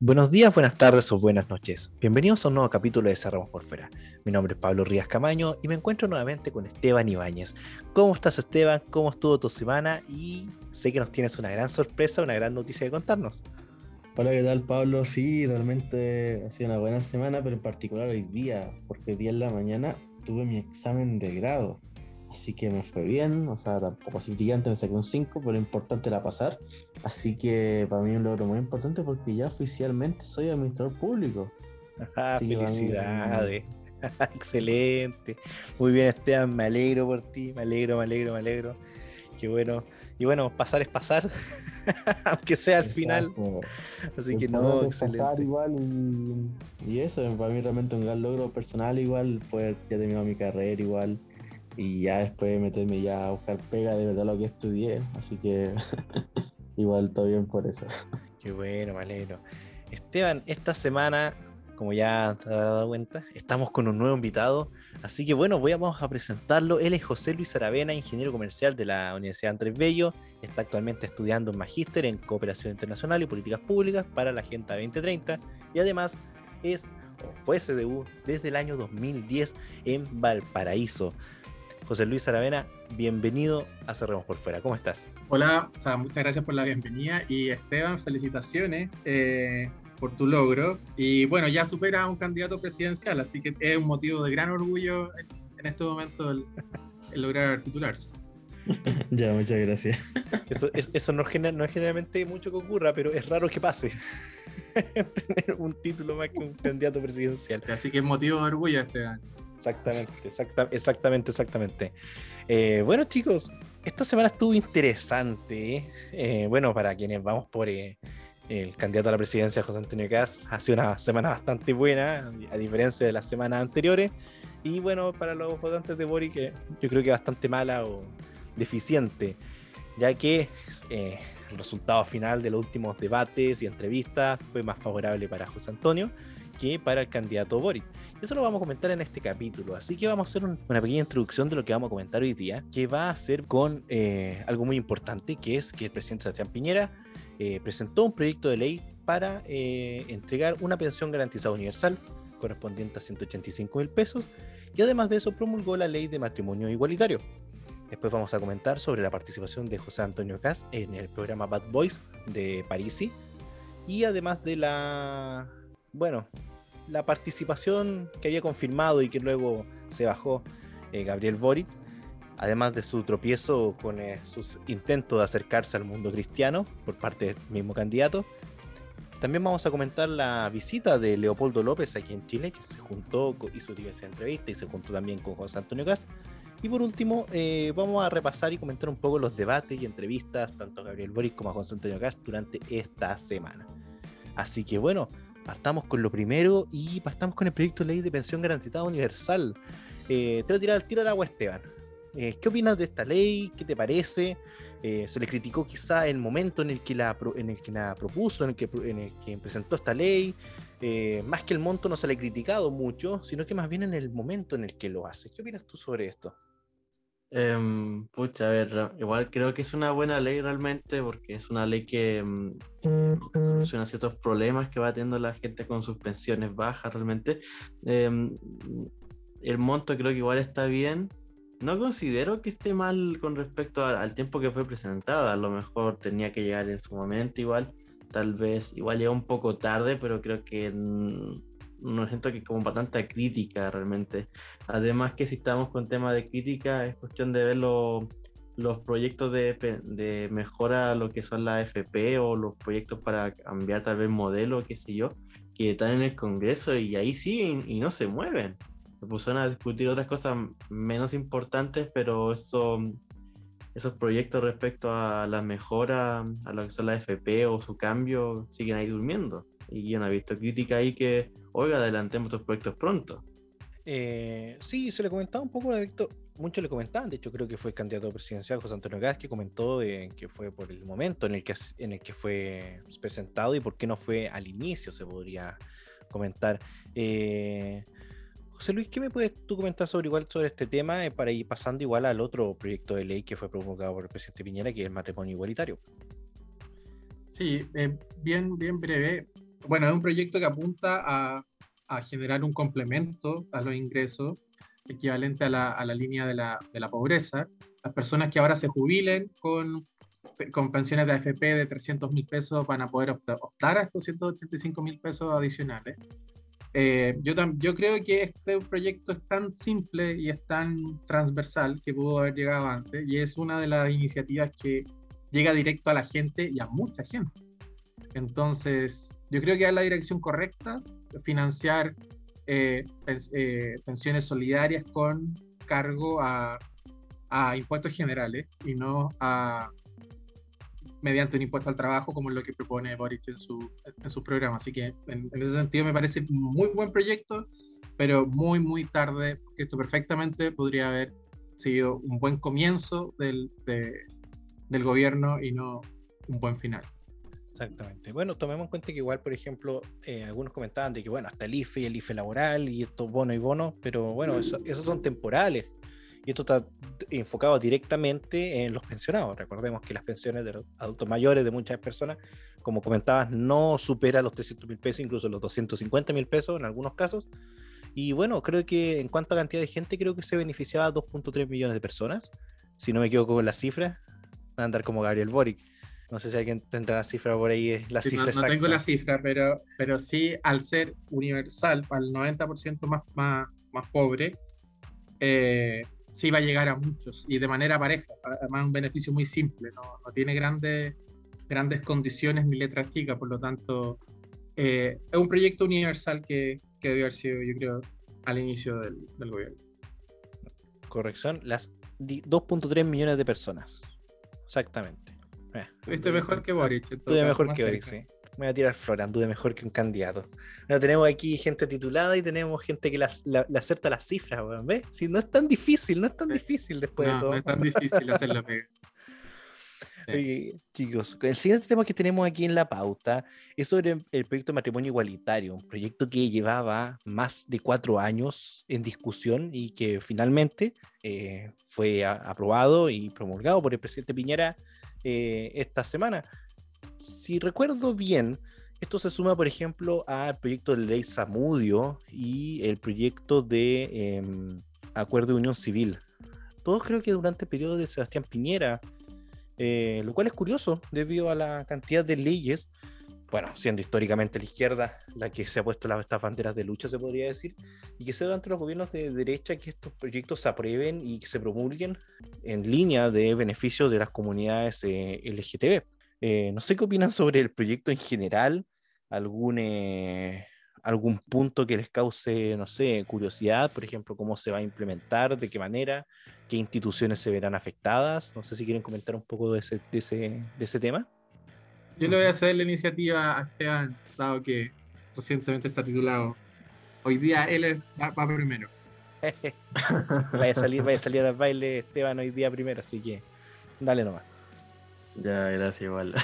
Buenos días, buenas tardes o buenas noches. Bienvenidos a un nuevo capítulo de Cerramos por Fuera. Mi nombre es Pablo Rías Camaño y me encuentro nuevamente con Esteban Ibáñez. ¿Cómo estás, Esteban? ¿Cómo estuvo tu semana? Y sé que nos tienes una gran sorpresa, una gran noticia que contarnos. Hola, ¿qué tal, Pablo? Sí, realmente ha sido una buena semana, pero en particular hoy día, porque día en la mañana tuve mi examen de grado. Así que me fue bien, o sea, tampoco así brillante, me saqué un 5, pero importante era pasar. Así que para mí un logro muy importante porque ya oficialmente soy administrador público. felicidades. Excelente. Muy bien, Esteban, me alegro por ti, me alegro, me alegro, me alegro. Qué bueno. Y bueno, pasar es pasar, aunque sea al final. Así que no, excelente. Pasar igual y, y, eso, para mí realmente un gran logro personal igual, poder ya terminado mi carrera igual y ya después meterme ya a buscar pega de verdad lo que estudié, así que igual todo bien por eso. Qué bueno, me Esteban, esta semana, como ya te has dado cuenta, estamos con un nuevo invitado, así que bueno, voy a, vamos a presentarlo. Él es José Luis Aravena, ingeniero comercial de la Universidad Andrés Bello, está actualmente estudiando un magíster en cooperación internacional y políticas públicas para la Agenda 2030 y además es o fue CDU desde el año 2010 en Valparaíso. José Luis Aravena, bienvenido a Cerremos por Fuera. ¿Cómo estás? Hola, muchas gracias por la bienvenida. Y Esteban, felicitaciones eh, por tu logro. Y bueno, ya supera a un candidato presidencial, así que es un motivo de gran orgullo en, este momento el, lograr titularse. ya, muchas gracias. Eso, no, no es generalmente mucho que ocurra, pero es raro que pase. Tener un título más que un candidato presidencial. Así que es motivo de orgullo, Esteban. Exactamente, exactamente, exactamente. Eh, bueno, chicos, esta semana estuvo interesante. Eh, bueno, para quienes vamos por eh, el candidato a la presidencia, José Antonio Caz, ha sido una semana bastante buena, a diferencia de las semanas anteriores. Y bueno, para los votantes de Boric, yo creo que bastante mala o deficiente, ya que el resultado final de los últimos debates y entrevistas fue más favorable para José Antonio que para el candidato Boric. Eso lo vamos a comentar en este capítulo, así que vamos a hacer una pequeña introducción de lo que vamos a comentar hoy día, que va a ser con eh, algo muy importante, que es que el presidente Sebastián Piñera eh, presentó un proyecto de ley para eh, entregar una pensión garantizada universal correspondiente a 185 mil pesos y además de eso promulgó la ley de matrimonio igualitario. Después vamos a comentar sobre la participación de José Antonio Cas en el programa Bad Boys de Parisi y además de la, bueno, la participación que había confirmado y que luego se bajó eh, Gabriel Boric, además de su tropiezo con eh, sus intentos de acercarse al mundo cristiano por parte del mismo candidato. También vamos a comentar la visita de Leopoldo López aquí en Chile, que se juntó, hizo diversas entrevistas y se juntó también con José Antonio Gas. Y por último, eh, vamos a repasar y comentar un poco los debates y entrevistas tanto a Gabriel Boric como a José Antonio Gas durante esta semana. Así que bueno, partamos con lo primero y partamos con el proyecto de ley de pensión garantizada universal. Eh, te voy a tirar al tiro al agua, Esteban. Eh, ¿Qué opinas de esta ley? ¿Qué te parece? Eh, se le criticó quizá el momento en el que la, en el que la propuso, en el que, en el que presentó esta ley. más que el monto no se le ha criticado mucho, sino que más bien en el momento en el que lo hace. ¿Qué opinas tú sobre esto? Eh, pucha, a ver, igual creo que es una buena ley realmente porque es una ley que mm, soluciona ciertos problemas que va teniendo la gente con sus pensiones bajas realmente. Em, el monto creo que igual está bien. No considero que esté mal con respecto al tiempo que fue presentada. A lo mejor tenía que llegar en su momento igual. Tal vez igual llegó un poco tarde, pero creo que mm, no siento que como para tanta crítica realmente. Además que si estamos con tema de crítica es cuestión de ver los proyectos de, de, mejora lo que son la FP o los proyectos para cambiar tal vez modelo, qué sé yo, que están en el Congreso y ahí sí y, no se mueven. Se pusieron a discutir otras cosas menos importantes, pero eso, esos proyectos respecto a la mejora, a lo que son la FP o su cambio, siguen ahí durmiendo. Y yo no he visto crítica ahí que oiga, adelantemos estos proyectos pronto. Eh, sí, se le comentaba un poco, muchos le comentaban, de hecho creo que fue el candidato presidencial José Antonio Gas que comentó que fue por el momento en el que, en el que fue presentado y por qué no fue al inicio, se podría comentar. Eh, José Luis, ¿qué me puedes tú comentar sobre igual sobre este tema eh, para ir pasando igual al otro proyecto de ley que fue promulgado por el presidente Piñera, que es el matrimonio igualitario? Sí, bien, bien breve bueno, es un proyecto que apunta a, a, generar un complemento a los ingresos equivalente a la, a la línea de la, de la, pobreza. Las personas que ahora se jubilen con, con pensiones de AFP de 300 mil pesos van a poder optar a estos 185 mil pesos adicionales. Eh, yo, yo creo que este proyecto es tan simple y es tan transversal que pudo haber llegado antes y es una de las iniciativas que llega directo a la gente y a mucha gente. Entonces, yo creo que es la dirección correcta, financiar eh, eh, pensiones solidarias con cargo a, impuestos generales y no a mediante un impuesto al trabajo como es lo que propone Boric en su, en su programa. Así que en, ese sentido me parece muy buen proyecto, pero muy, muy tarde, porque esto perfectamente podría haber sido un buen comienzo del, del gobierno y no un buen final. Exactamente. Bueno, tomemos en cuenta que igual, por ejemplo, eh, algunos comentaban de que, bueno, hasta el IFE el IFE laboral y estos bonos y bonos, pero bueno, eso, esos son temporales. Y esto está enfocado directamente en los pensionados. Recordemos que las pensiones de los adultos mayores de muchas personas, como comentabas, no superan los 300 mil pesos, incluso los 250 mil pesos en algunos casos. Y bueno, creo que en cuanto a cantidad de gente, creo que se beneficiaba a 2.3 millones de personas. Si no me equivoco con las cifras, andar como Gabriel Boric. No sé si alguien tendrá la cifra por ahí, la cifra no, no tengo la cifra, pero, pero sí, al ser universal, al 90% más, más, más pobre, eh, sí va a llegar a muchos y de manera pareja. Además, un beneficio muy simple, no, no tiene grandes, grandes condiciones ni letras chicas, por lo tanto, eh, es un proyecto universal que, que debió haber sido, yo creo, al inicio del, del gobierno. Corrección, las 2.3 millones de personas. Exactamente. Viste mejor que Boric. Estuve mejor que Boric, sí. Me voy a tirar flor, anduve mejor que un candidato. Bueno, tenemos aquí gente titulada y tenemos gente que le acerta las cifras, ¿ves? Si no es tan difícil, no es tan difícil después de todo. No es tan difícil hacer la pega. chicos, el siguiente tema que tenemos aquí en la pauta es sobre el proyecto de matrimonio igualitario, un proyecto que llevaba más de cuatro años en discusión y que finalmente eh, fue aprobado y promulgado por el presidente Piñera eh, esta semana. Si recuerdo bien, esto se suma, por ejemplo, al proyecto de ley Samudio y el proyecto de em, acuerdo de unión civil. Todos creo que durante el periodo de Sebastián Piñera, eh, lo cual es curioso debido a la cantidad de leyes bueno, siendo históricamente la izquierda la que se ha puesto las, estas banderas de lucha, se podría decir, y que sea durante los gobiernos de derecha que estos proyectos se aprueben y que se promulguen en línea de beneficio de las comunidades eh, LGTB. Eh, no sé qué opinan sobre el proyecto en general, algún, eh, algún punto que les cause, no sé, curiosidad, por ejemplo, cómo se va a implementar, de qué manera, qué instituciones se verán afectadas. No sé si quieren comentar un poco de ese, de ese, de ese tema. Yo le voy a hacer la iniciativa a Esteban, dado que recientemente está titulado. Hoy día él va, primero. vaya, a salir, vaya a salir al baile Esteban hoy día primero, así que dale nomás. Ya, gracias igual.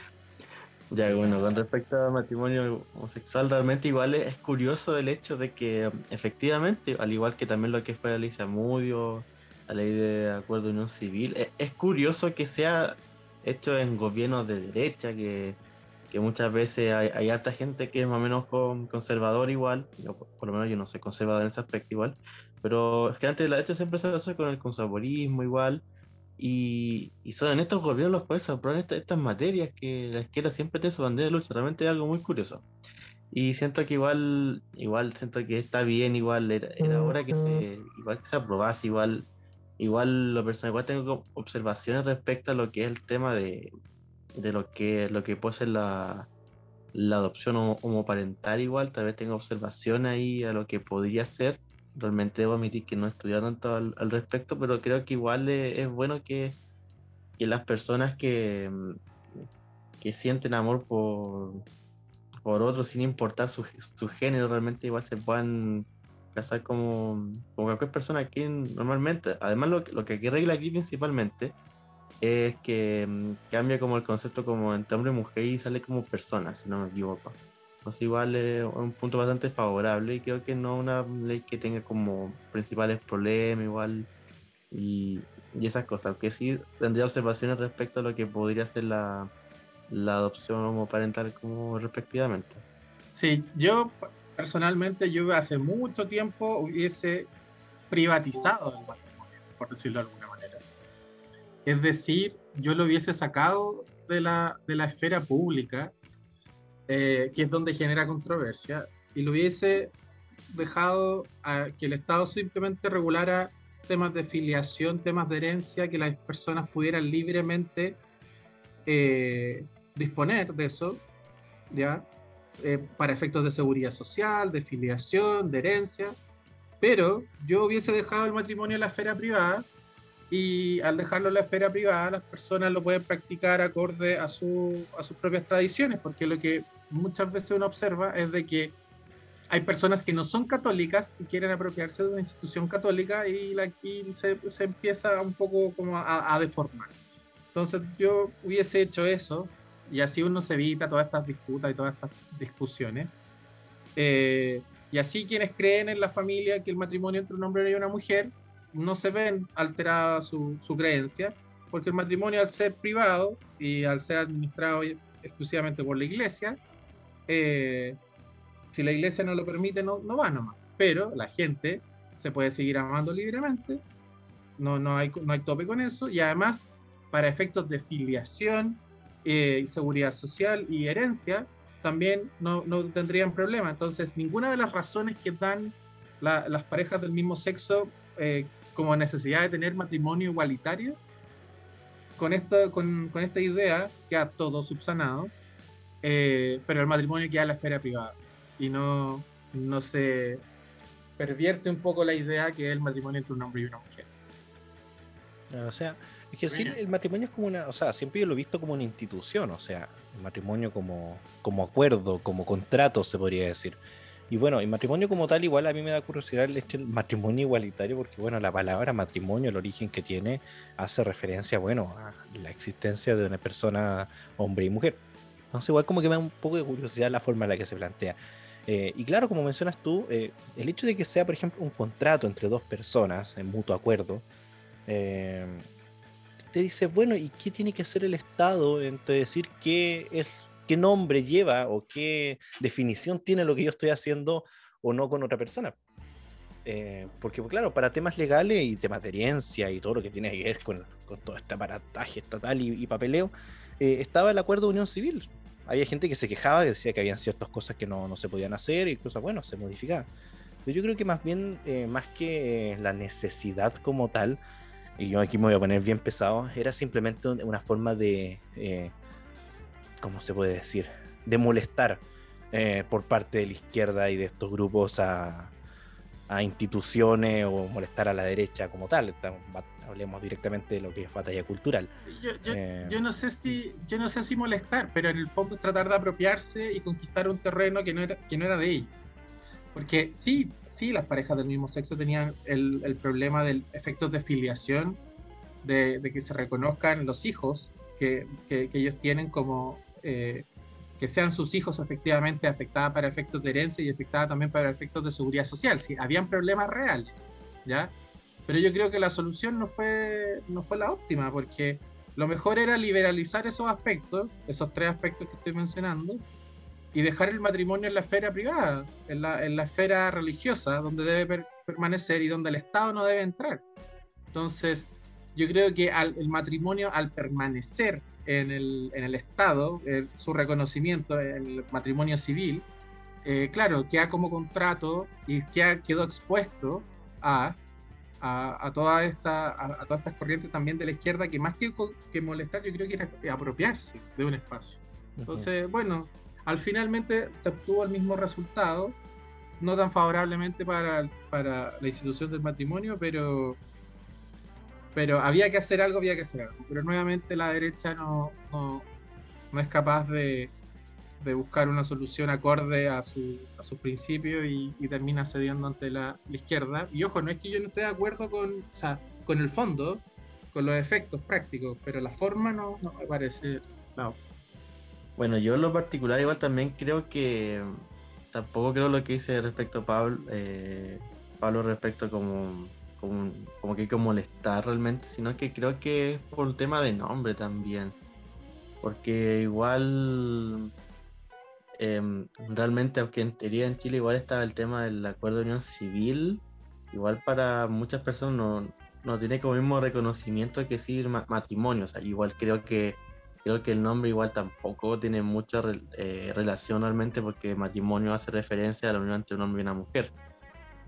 ya, bueno, con respecto al matrimonio homosexual, realmente igual es, curioso el hecho de que efectivamente, al igual que también lo que fue la ley Samudio, la ley de acuerdo de unión civil, es, es curioso que sea hecho en gobiernos de derecha, que, que muchas veces hay, hay, harta gente que es más o menos conservador igual, yo, por lo menos yo no soy conservador en ese aspecto igual, pero es que antes de la derecha siempre se hace con el conservadurismo igual, y, y, son en estos gobiernos los cuales se aprueban estas, materias que la izquierda siempre tiene su bandera de lucha, realmente es algo muy curioso. Y siento que igual, igual siento que está bien, igual era, era hora que se, igual que se aprobase, igual igual lo personal, igual tengo observaciones respecto a lo que es el tema de, de lo que lo que puede ser la, la adopción homoparental igual, tal vez tengo observaciones ahí a lo que podría ser. Realmente debo admitir que no he estudiado tanto al, respecto, pero creo que igual es, bueno que, que, las personas que, que sienten amor por, por otros sin importar su, su género realmente igual se puedan casar como, como cualquier persona aquí normalmente. Además, lo, lo que aquí regla aquí principalmente es que mm, cambia como el concepto como entre hombre y mujer y sale como persona, si no me equivoco. Entonces igual es un punto bastante favorable y creo que no una ley que tenga como principales problemas igual y, y esas cosas, aunque sí tendría observaciones respecto a lo que podría ser la, la adopción homoparental como respectivamente. Sí, yo personalmente, yo hace mucho tiempo hubiese privatizado el matrimonio, por decirlo de alguna manera. Es decir, yo lo hubiese sacado de la, de la esfera pública, eh, que es donde genera controversia, y lo hubiese dejado a que el Estado simplemente regulara temas de filiación, temas de herencia, que las personas pudieran libremente eh, disponer de eso, ¿ya? Eh, para efectos de seguridad social, de filiación, de herencia, pero yo hubiese dejado el matrimonio en la esfera privada y al dejarlo en la esfera privada las personas lo pueden practicar acorde a, su, a sus propias tradiciones, porque lo que muchas veces uno observa es de que hay personas que no son católicas y quieren apropiarse de una institución católica y, la, se, se, empieza un poco como a, a, deformar. Entonces yo hubiese hecho eso y así uno se evita todas estas disputas y todas estas discusiones. Eh, y así quienes creen en la familia que el matrimonio entre un hombre y una mujer no se ven alterada su, su creencia, porque el matrimonio al ser privado y al ser administrado exclusivamente por la iglesia, eh, si la iglesia no lo permite, no, no va nomás. Pero la gente se puede seguir amando libremente, no, no, hay, no hay tope con eso, y además, para efectos de filiación, eh, seguridad social y herencia, también no, no, tendrían problema. Entonces, ninguna de las razones que dan las parejas del mismo sexo eh, como necesidad de tener matrimonio igualitario, con esta, con, con esta idea queda todo subsanado, eh, pero el matrimonio queda en la esfera privada y no, no se pervierte un poco la idea que es el matrimonio entre un hombre y una mujer. O sea, es que decir, el matrimonio es como una, o sea, siempre yo lo he visto como una institución, o sea, el matrimonio como, como acuerdo, como contrato, se podría decir. Y bueno, el matrimonio como tal, igual a mí me da curiosidad el, el matrimonio igualitario, porque bueno, la palabra matrimonio, el origen que tiene, hace referencia, bueno, a la existencia de una persona, hombre y mujer. Entonces, igual como que me da un poco de curiosidad la forma en la que se plantea. Eh, y claro, como mencionas tú, eh, el hecho de que sea, por ejemplo, un contrato entre dos personas en mutuo acuerdo, eh, te dice, bueno, ¿y qué tiene que hacer el Estado entre decir qué, es, qué nombre lleva o qué definición tiene lo que yo estoy haciendo o no con otra persona? Eh, porque, claro, para temas legales y temas de herencia y todo lo que tiene que ver con, con todo este aparataje estatal y, y papeleo, eh, estaba el acuerdo de unión civil. Había gente que se quejaba, que decía que habían ciertas cosas que no, no se podían hacer y cosas, bueno, se modificaban. Pero yo creo que más bien, eh, más que la necesidad como tal, y yo aquí me voy a poner bien pesado, era simplemente una forma de, eh, ¿cómo se puede decir? De molestar eh, por parte de la izquierda y de estos grupos a, a, instituciones o molestar a la derecha como tal. Hablemos directamente de lo que es batalla cultural. Yo, yo, eh, yo, no sé si, yo no sé si molestar, pero en el fondo es tratar de apropiarse y conquistar un terreno que no era, que no era de ellos. Porque sí, sí, las parejas del mismo sexo tenían el, el problema del efecto de filiación, de, de, que se reconozcan los hijos que, que, que ellos tienen como eh, que sean sus hijos efectivamente afectados para efectos de herencia y afectados también para efectos de seguridad social. Sí, habían problemas reales, ¿ya? Pero yo creo que la solución no fue, no fue la óptima, porque lo mejor era liberalizar esos aspectos, esos tres aspectos que estoy mencionando, y dejar el matrimonio en la esfera privada, en la, en la esfera religiosa, donde debe per permanecer y donde el Estado no debe entrar. Entonces, yo creo que al, el matrimonio, al permanecer en el, en el Estado, eh, su reconocimiento en el matrimonio civil, eh, claro, queda como contrato y queda, quedó expuesto a, a, a, toda esta, a, a, todas estas corrientes también de la izquierda que más que, que molestar, yo creo que era apropiarse de un espacio. Entonces, uh -huh. bueno, al finalmente se obtuvo el mismo resultado, no tan favorablemente para, para la institución del matrimonio, pero, pero había que hacer algo, había que hacer algo. Pero nuevamente la derecha no, no, no es capaz de, de, buscar una solución acorde a, su, a sus principios y, termina cediendo ante la, izquierda. Y ojo, no es que yo no esté de acuerdo con, con el fondo, con los efectos prácticos, pero la forma no, no me parece no. Bueno, yo en lo particular igual también creo que tampoco creo lo que dice respecto a Pablo, eh, Pablo respecto como, como, como, que hay molestar realmente, sino que creo que es por el tema de nombre también. porque igual em, realmente, aunque en teoría en Chile igual estaba el tema del acuerdo de unión civil, igual para muchas personas no, no tiene como mismo reconocimiento que decir matrimonio. O sea, igual creo que creo que el nombre igual tampoco tiene mucha eh, relación realmente porque matrimonio hace referencia a la unión entre un hombre y una mujer.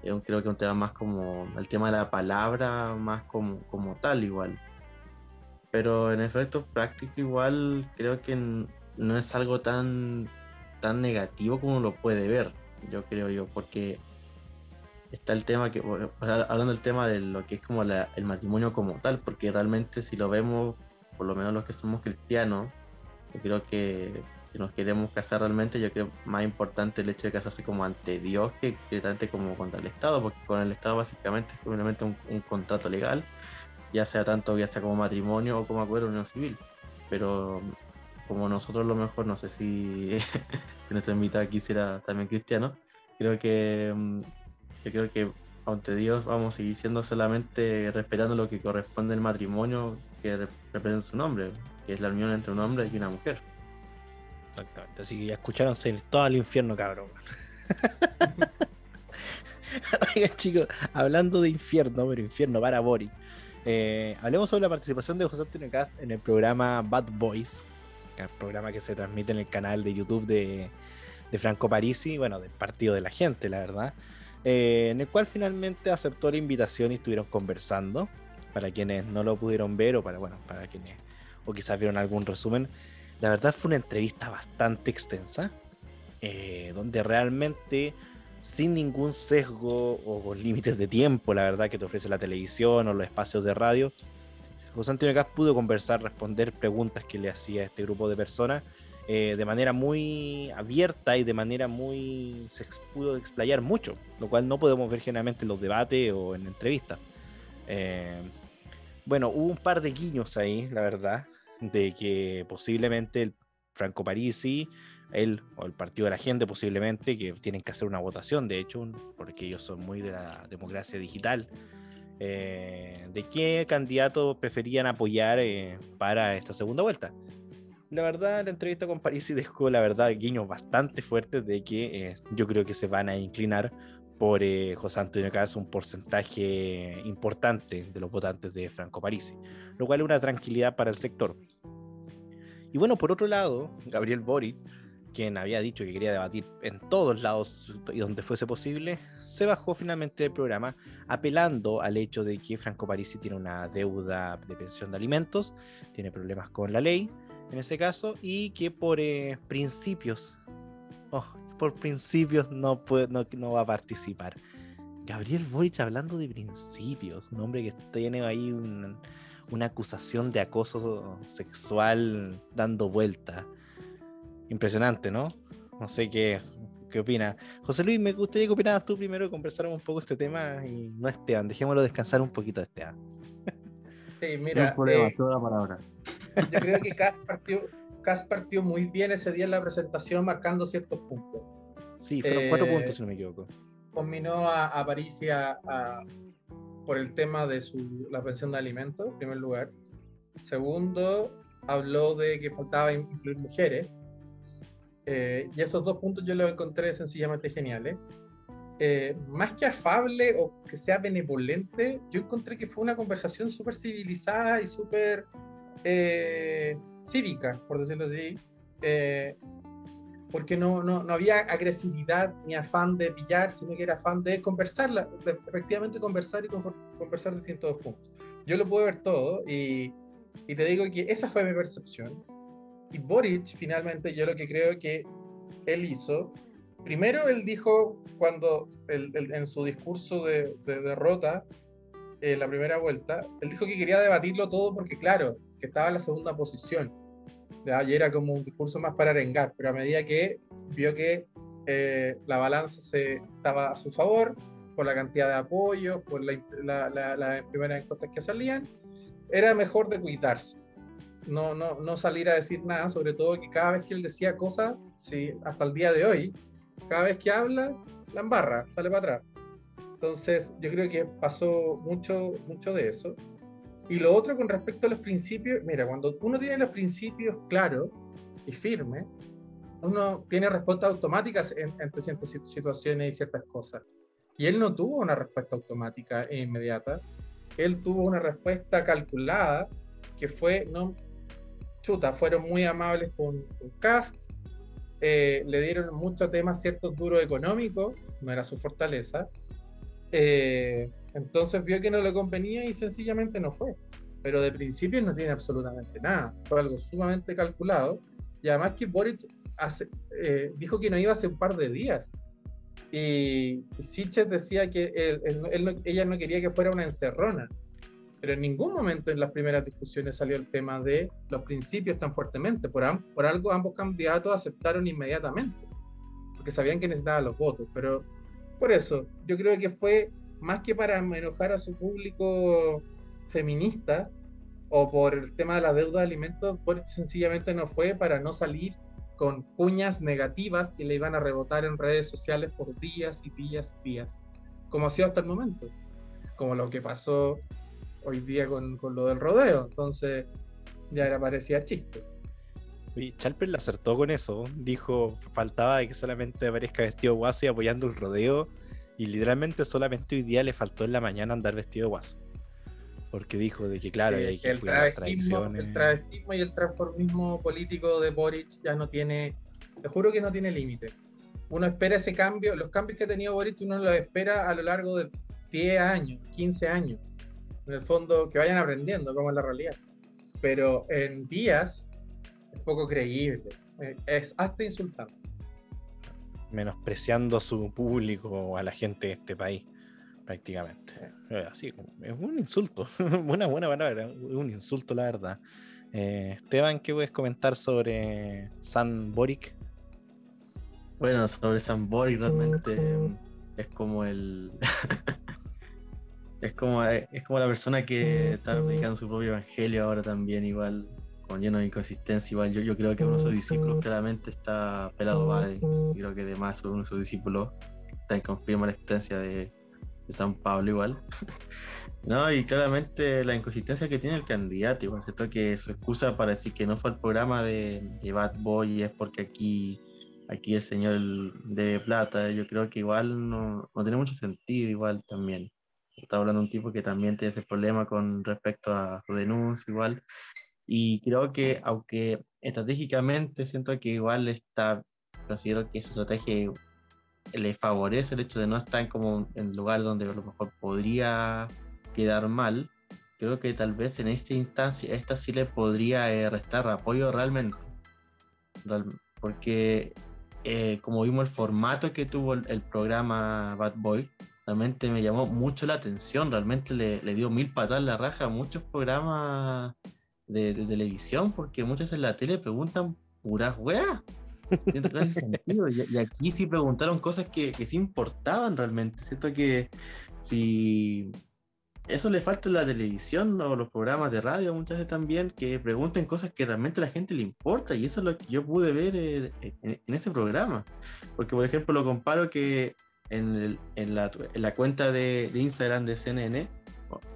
Yo creo que es un tema más como el tema de la palabra, más como, como tal igual. Pero en efecto práctico igual creo que no es algo tan, tan negativo como lo puede ver, yo creo yo, porque está el tema que, hablando del tema de lo que es como el matrimonio como tal, porque realmente si lo vemos, por lo menos los que somos cristianos, yo creo que nos queremos casar realmente, yo creo más importante el hecho de casarse como ante Dios que directamente como contra el Estado, porque con el Estado básicamente es simplemente un, contrato legal, ya sea tanto ya sea como matrimonio o como acuerdo de unión civil. Pero como nosotros lo mejor, no sé si nuestro invitado quisiera también cristiano, creo que mm, yo creo que ante Dios vamos a seguir siendo solamente respetando lo que corresponde al matrimonio que representa su nombre, que es la unión entre un hombre y una mujer. Exactamente, así que ya escucharon todo el infierno, cabrón. Oigan, chicos, hablando de infierno, pero infierno para Boris. Eh, hablemos sobre la participación de José Antonio Cast en el programa Bad Boys, el programa que se transmite en el canal de YouTube de, de Franco Parisi, bueno, del Partido de la Gente, la verdad. Eh, en el cual finalmente aceptó la invitación y estuvieron conversando. Para quienes no lo pudieron ver o para, bueno, para quienes o quizás vieron algún resumen, la verdad fue una entrevista bastante extensa, eh, donde realmente sin ningún sesgo o límites de tiempo, la verdad que te ofrece la televisión o los espacios de radio, José Antonio Cas pudo conversar, responder preguntas que le hacía a este grupo de personas eh, de manera muy abierta y de manera muy. se pudo explayar mucho, lo cual no podemos ver generalmente en los debates o en entrevistas. Eh, bueno, hubo un par de guiños ahí, la verdad, de que posiblemente el Franco Parisi, él o el Partido de la Gente, posiblemente, que tienen que hacer una votación, de hecho, porque ellos son muy de la democracia digital. Eh, de qué candidato preferían apoyar para esta segunda vuelta la verdad, la entrevista con Parisi dejó, la verdad, guiños bastante fuertes de que eh, yo creo que se van a inclinar por eh, José Antonio Caz un porcentaje importante de los votantes de Franco Parisi, lo cual es una tranquilidad para el sector. Y bueno, por otro lado, Gabriel Boric, quien había dicho que quería debatir en todos lados y donde fuese posible, se bajó finalmente del programa apelando al hecho de que Franco Parisi tiene una deuda de pensión de alimentos, tiene problemas con la ley en ese caso, y que por eh, principios, oh, por principios no, puede, no, va a participar. Gabriel Boric hablando de principios, un hombre que tiene ahí una acusación de acoso sexual dando vuelta. Impresionante, ¿no? No sé qué, qué opina. José Luis, me gustaría que opinaras tú primero, conversáramos un poco este tema y no Esteban, dejémoslo descansar un poquito Esteban. Sí, mira. No problema, eh, toda la palabra. Yo creo que Cas partió, partió muy bien ese día en la presentación, marcando ciertos puntos. Sí, fueron cuatro eh, puntos, si no me equivoco. Combinó a, París y a, por el tema de su, la pensión de alimentos, en primer lugar. Segundo, habló de que faltaba incluir mujeres. Eh, y esos dos puntos yo los encontré sencillamente geniales. Eh, más que afable o que sea benevolente, yo encontré que fue una conversación súper civilizada y súper eh, cívica, por decirlo así, eh, porque no, no, no, había agresividad ni afán de pillar, sino que era afán de conversarla, efectivamente conversar y conversar distintos puntos. Yo lo pude ver todo y, y te digo que esa fue mi percepción. Y Boric, finalmente, yo lo que creo que él hizo, primero él dijo cuando en su discurso de, derrota, en la primera vuelta, él dijo que quería debatirlo todo porque, claro, que estaba en la segunda posición. ¿ya? Y era como un discurso más para arengar, pero a medida que vio que eh, la balanza se, estaba a su favor, por la cantidad de apoyos, por las la, primeras encuestas que salían, era mejor de cuidarse. No, no, no salir a decir nada, sobre todo que cada vez que él decía cosas, sí, hasta el día de hoy, cada vez que habla, la embarra, sale para atrás. Entonces, yo creo que pasó mucho, mucho de eso. Y lo otro con respecto a los principios, mira, cuando uno tiene los principios claros y firmes, uno tiene respuestas automáticas ante ciertas situaciones y ciertas cosas. Y él no tuvo una respuesta automática e inmediata. Él tuvo una respuesta calculada que fue, no, chuta, fueron muy amables con, con Cast, eh, le dieron muchos temas ciertos duros económicos, no era su fortaleza. Eh, entonces vio que no le convenía y sencillamente no fue. Pero de principio no tiene absolutamente nada. Fue algo sumamente calculado. Y además que Boric eh, dijo que no iba hace un par de días. Y, Sitches decía que ella no quería que fuera una encerrona. Pero en ningún momento en las primeras discusiones salió el tema de los principios tan fuertemente. Por, por algo ambos candidatos aceptaron inmediatamente. Porque sabían que necesitaban los votos. Pero por eso, yo creo que fue más que para enojar a su público feminista o por el tema de la deuda de alimentos, pues sencillamente no fue para no salir con cuñas negativas que le iban a rebotar en redes sociales por días y días y días, como ha sido hasta el momento, como lo que pasó hoy día con, con lo del rodeo, entonces ya era parecía chiste. Y Chalper le acertó con eso, dijo, faltaba que solamente aparezca vestido guaso y apoyando el rodeo y literalmente solamente hoy día le faltó en la mañana andar vestido de guaso. Porque dijo de que, claro, hay que el cuidar travestismo, El travestismo y el transformismo político de Boric ya no tiene, te juro que no tiene límite. Uno espera ese cambio, los cambios que ha tenido Boric uno los espera a lo largo de 10 años, 15 años. En el fondo, que vayan aprendiendo cómo es la realidad. Pero en días es poco creíble, eh, es hasta insultante menospreciando a su público o a la gente de este país, prácticamente. Eh, así, es un insulto, una buena palabra, un insulto, la verdad. Eh, Esteban, ¿qué puedes comentar sobre San Boric? Bueno, sobre San Boric realmente es como el. es como es como la persona que está predicando su propio evangelio ahora también, igual lleno de inconsistencia. Igual yo, yo creo que uno de sus discípulos claramente está pelado padre. Creo que además uno de sus discípulos está confirma la existencia de, San Pablo igual. no, y claramente la inconsistencia que tiene el candidato, igual, ¿cierto? Que su excusa para decir que no fue al programa de, Bad Boy es porque aquí, aquí el señor de plata. Yo creo que igual no, no tiene mucho sentido, igual también. Está hablando de un tipo que también tiene ese problema con respecto a su denuncia, igual. Y creo que, aunque estratégicamente siento que igual está, considero que su estrategia le favorece el hecho de no estar como en el lugar donde a lo mejor podría quedar mal, creo que tal vez en esta instancia, esta sí le podría eh, restar apoyo realmente. porque eh, como vimos el formato que tuvo el, programa Bad Boy, realmente me llamó mucho la atención, realmente le, le dio mil patadas la raja a muchos programas de, televisión, porque muchas en la tele preguntan puras weas. Y, aquí sí preguntaron cosas que, que sí importaban realmente. Siento que si eso le falta a la televisión o los programas de radio muchas veces también, que pregunten cosas que realmente a la gente le importa. Y eso es lo que yo pude ver en, ese programa. Porque, por ejemplo, lo comparo que en, en, la, en la, cuenta de, de Instagram de CNN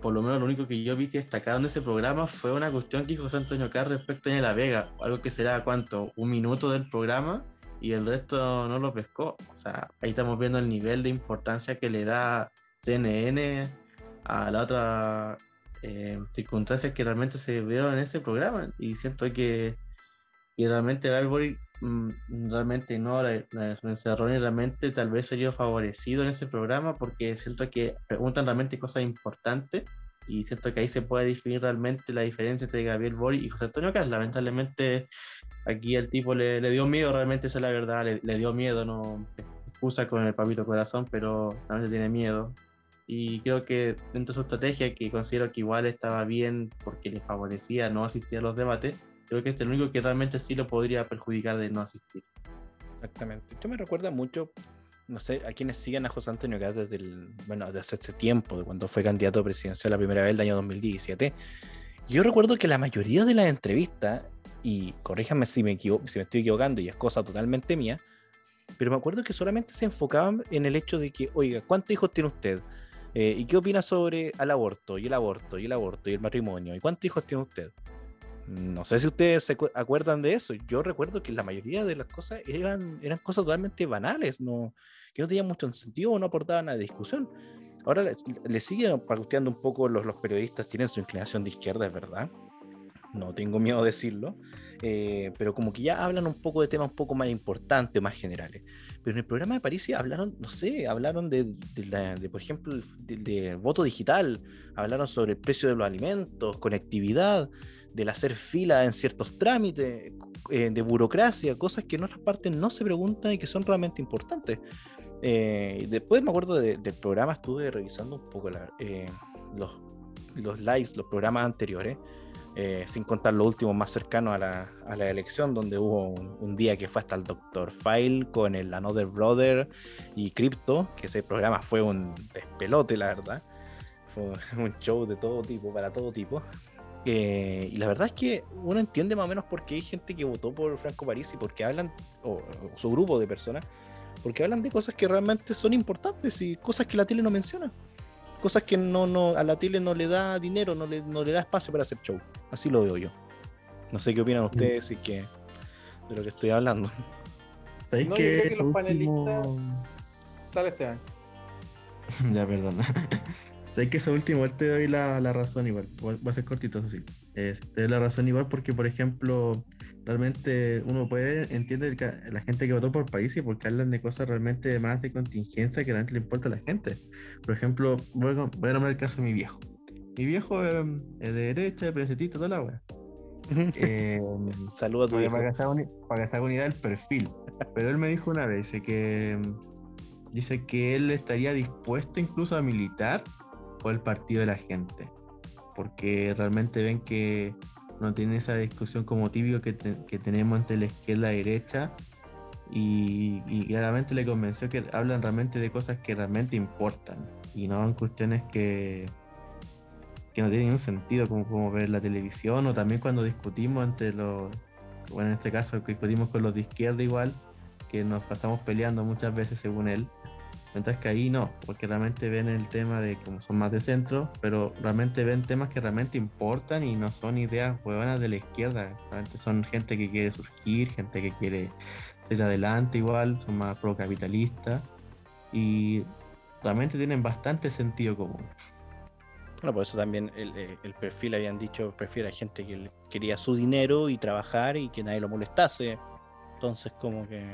por lo menos lo único que yo vi que destacado en ese programa fue una cuestión que dijo José Antonio Carr respecto a La Vega, algo que será cuánto, un minuto del programa y el resto no lo pescó. O sea, ahí estamos viendo el nivel de importancia que le da CNN a la otra eh, circunstancias que realmente se vieron en ese programa. Y siento que, que realmente Mm, realmente no, la, la realmente tal vez sería favorecido en ese programa porque siento que preguntan realmente cosas importantes y siento que ahí se puede definir realmente la diferencia entre Gabriel Bori y José Antonio Cas. Lamentablemente aquí el tipo le, le, dio miedo, realmente esa es la verdad, le, dio miedo, no se excusa con el papito corazón, pero realmente tiene miedo. Y creo que dentro de su estrategia, que considero que igual estaba bien porque le favorecía no asistir a los debates, creo que este es el único que realmente sí lo podría perjudicar de no asistir. Exactamente. Esto me recuerda mucho, no sé, a quienes siguen a José Antonio Gas desde el, bueno, desde este tiempo, de cuando fue candidato presidencial la primera vez el año 2017. Yo recuerdo que la mayoría de las entrevistas, y corríjanme si me, si me estoy equivocando y es cosa totalmente mía, pero me acuerdo que solamente se enfocaban en el hecho de que, oiga, ¿cuántos hijos tiene usted? Eh, ¿Y qué opina sobre el aborto, y el aborto, y el aborto, y el matrimonio? ¿Y cuántos hijos tiene usted? No sé si ustedes se acuerdan de eso. Yo recuerdo que la mayoría de las cosas eran, eran cosas totalmente banales, no, que no tenían mucho sentido o no aportaban a la discusión. Ahora le, siguen paqueteando un poco los, los periodistas, tienen su inclinación de izquierda, es verdad. No tengo miedo de decirlo. Eh, pero como que ya hablan un poco de temas un poco más importantes, más generales. Pero en el programa de París hablaron, no sé, hablaron de, de, por ejemplo, del voto digital, hablaron sobre el precio de los alimentos, conectividad, del hacer fila en ciertos trámites, eh, de burocracia, cosas que en otras partes no se preguntan y que son realmente importantes. Eh, después me acuerdo del programa, estuve revisando un poco los, los lives, los programas anteriores. Eh, sin contar lo último más cercano a la, a la elección, donde hubo un, día que fue hasta el Dr. File con el Another Brother y Crypto, que ese programa fue un despelote, la verdad. Fue un show de todo tipo, para todo tipo. Eh, y la verdad es que uno entiende más o menos por qué hay gente que votó por Franco París y porque hablan, o, o su grupo de personas, porque hablan de cosas que realmente son importantes y cosas que la tele no menciona cosas que no, no, a la tele no le da dinero, no le, no le da espacio para hacer show. Así lo veo yo. No sé qué opinan mm. ustedes y qué de lo que estoy hablando. ¿Sabéis que, los panelistas. Dale, Esteban. ya, perdona. Sabéis que eso último, te doy la, la razón igual. Va a ser cortito, así. te doy la razón igual porque, por ejemplo, realmente uno puede entender la gente que votó por país y porque hablan de cosas realmente más de contingencia que realmente le importa a la gente. Por ejemplo, voy a, voy a nombrar el caso de mi viejo. Mi viejo em, es de derecha, presetito, toda la wea. eh, Saludos a tu para, para que se haga unidad del perfil. Pero él me dijo una vez que em, dice que él estaría dispuesto incluso a militar por el partido de la gente. Porque realmente ven que no tiene esa discusión como tibio que, tenemos entre la izquierda y la derecha. Y, claramente le convenció que hablan realmente de cosas que realmente importan y no en cuestiones que, que no tienen ningún sentido, como, como ver la televisión o también cuando discutimos entre los, bueno, en este caso discutimos con los de izquierda igual, que nos pasamos peleando muchas veces según él, Mientras que ahí no, porque realmente ven el tema de como son más de centro, pero realmente ven temas que realmente importan y no son ideas huevanas de la izquierda. Realmente son gente que quiere surgir, gente que quiere ser adelante igual, son más pro-capitalistas y realmente tienen bastante sentido común. Bueno, por eso también el, el, perfil habían dicho, prefiere a gente que quería su dinero y trabajar y que nadie lo molestase. Entonces como que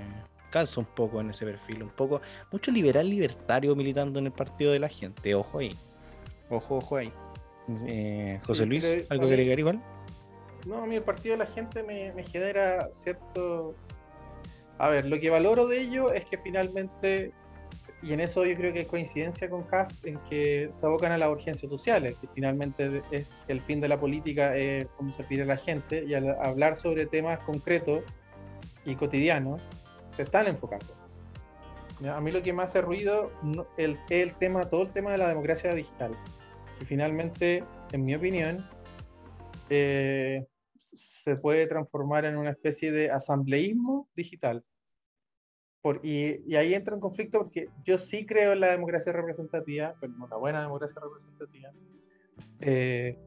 calza un poco en ese perfil, un poco, mucho liberal libertario militando en el partido de la gente, ojo ahí, ojo, ojo ahí. Eh, José Luis, ¿algo que agregar igual? No, a mí el partido de la gente me, me genera cierto... A ver, lo que valoro de ello es que finalmente y en eso yo creo que hay coincidencia con Cast en que se abocan a las urgencias sociales, que finalmente es el fin de la política es cómo se pide a la gente, y al hablar sobre temas concretos y cotidianos, se están enfocando. A mí lo que me hace ruido es el, el tema, todo el tema de la democracia digital, que finalmente, en mi opinión, eh, se puede transformar en una especie de asambleísmo digital. Por, y, y, ahí entra un conflicto porque yo sí creo en la democracia representativa, pero una buena democracia representativa, eh,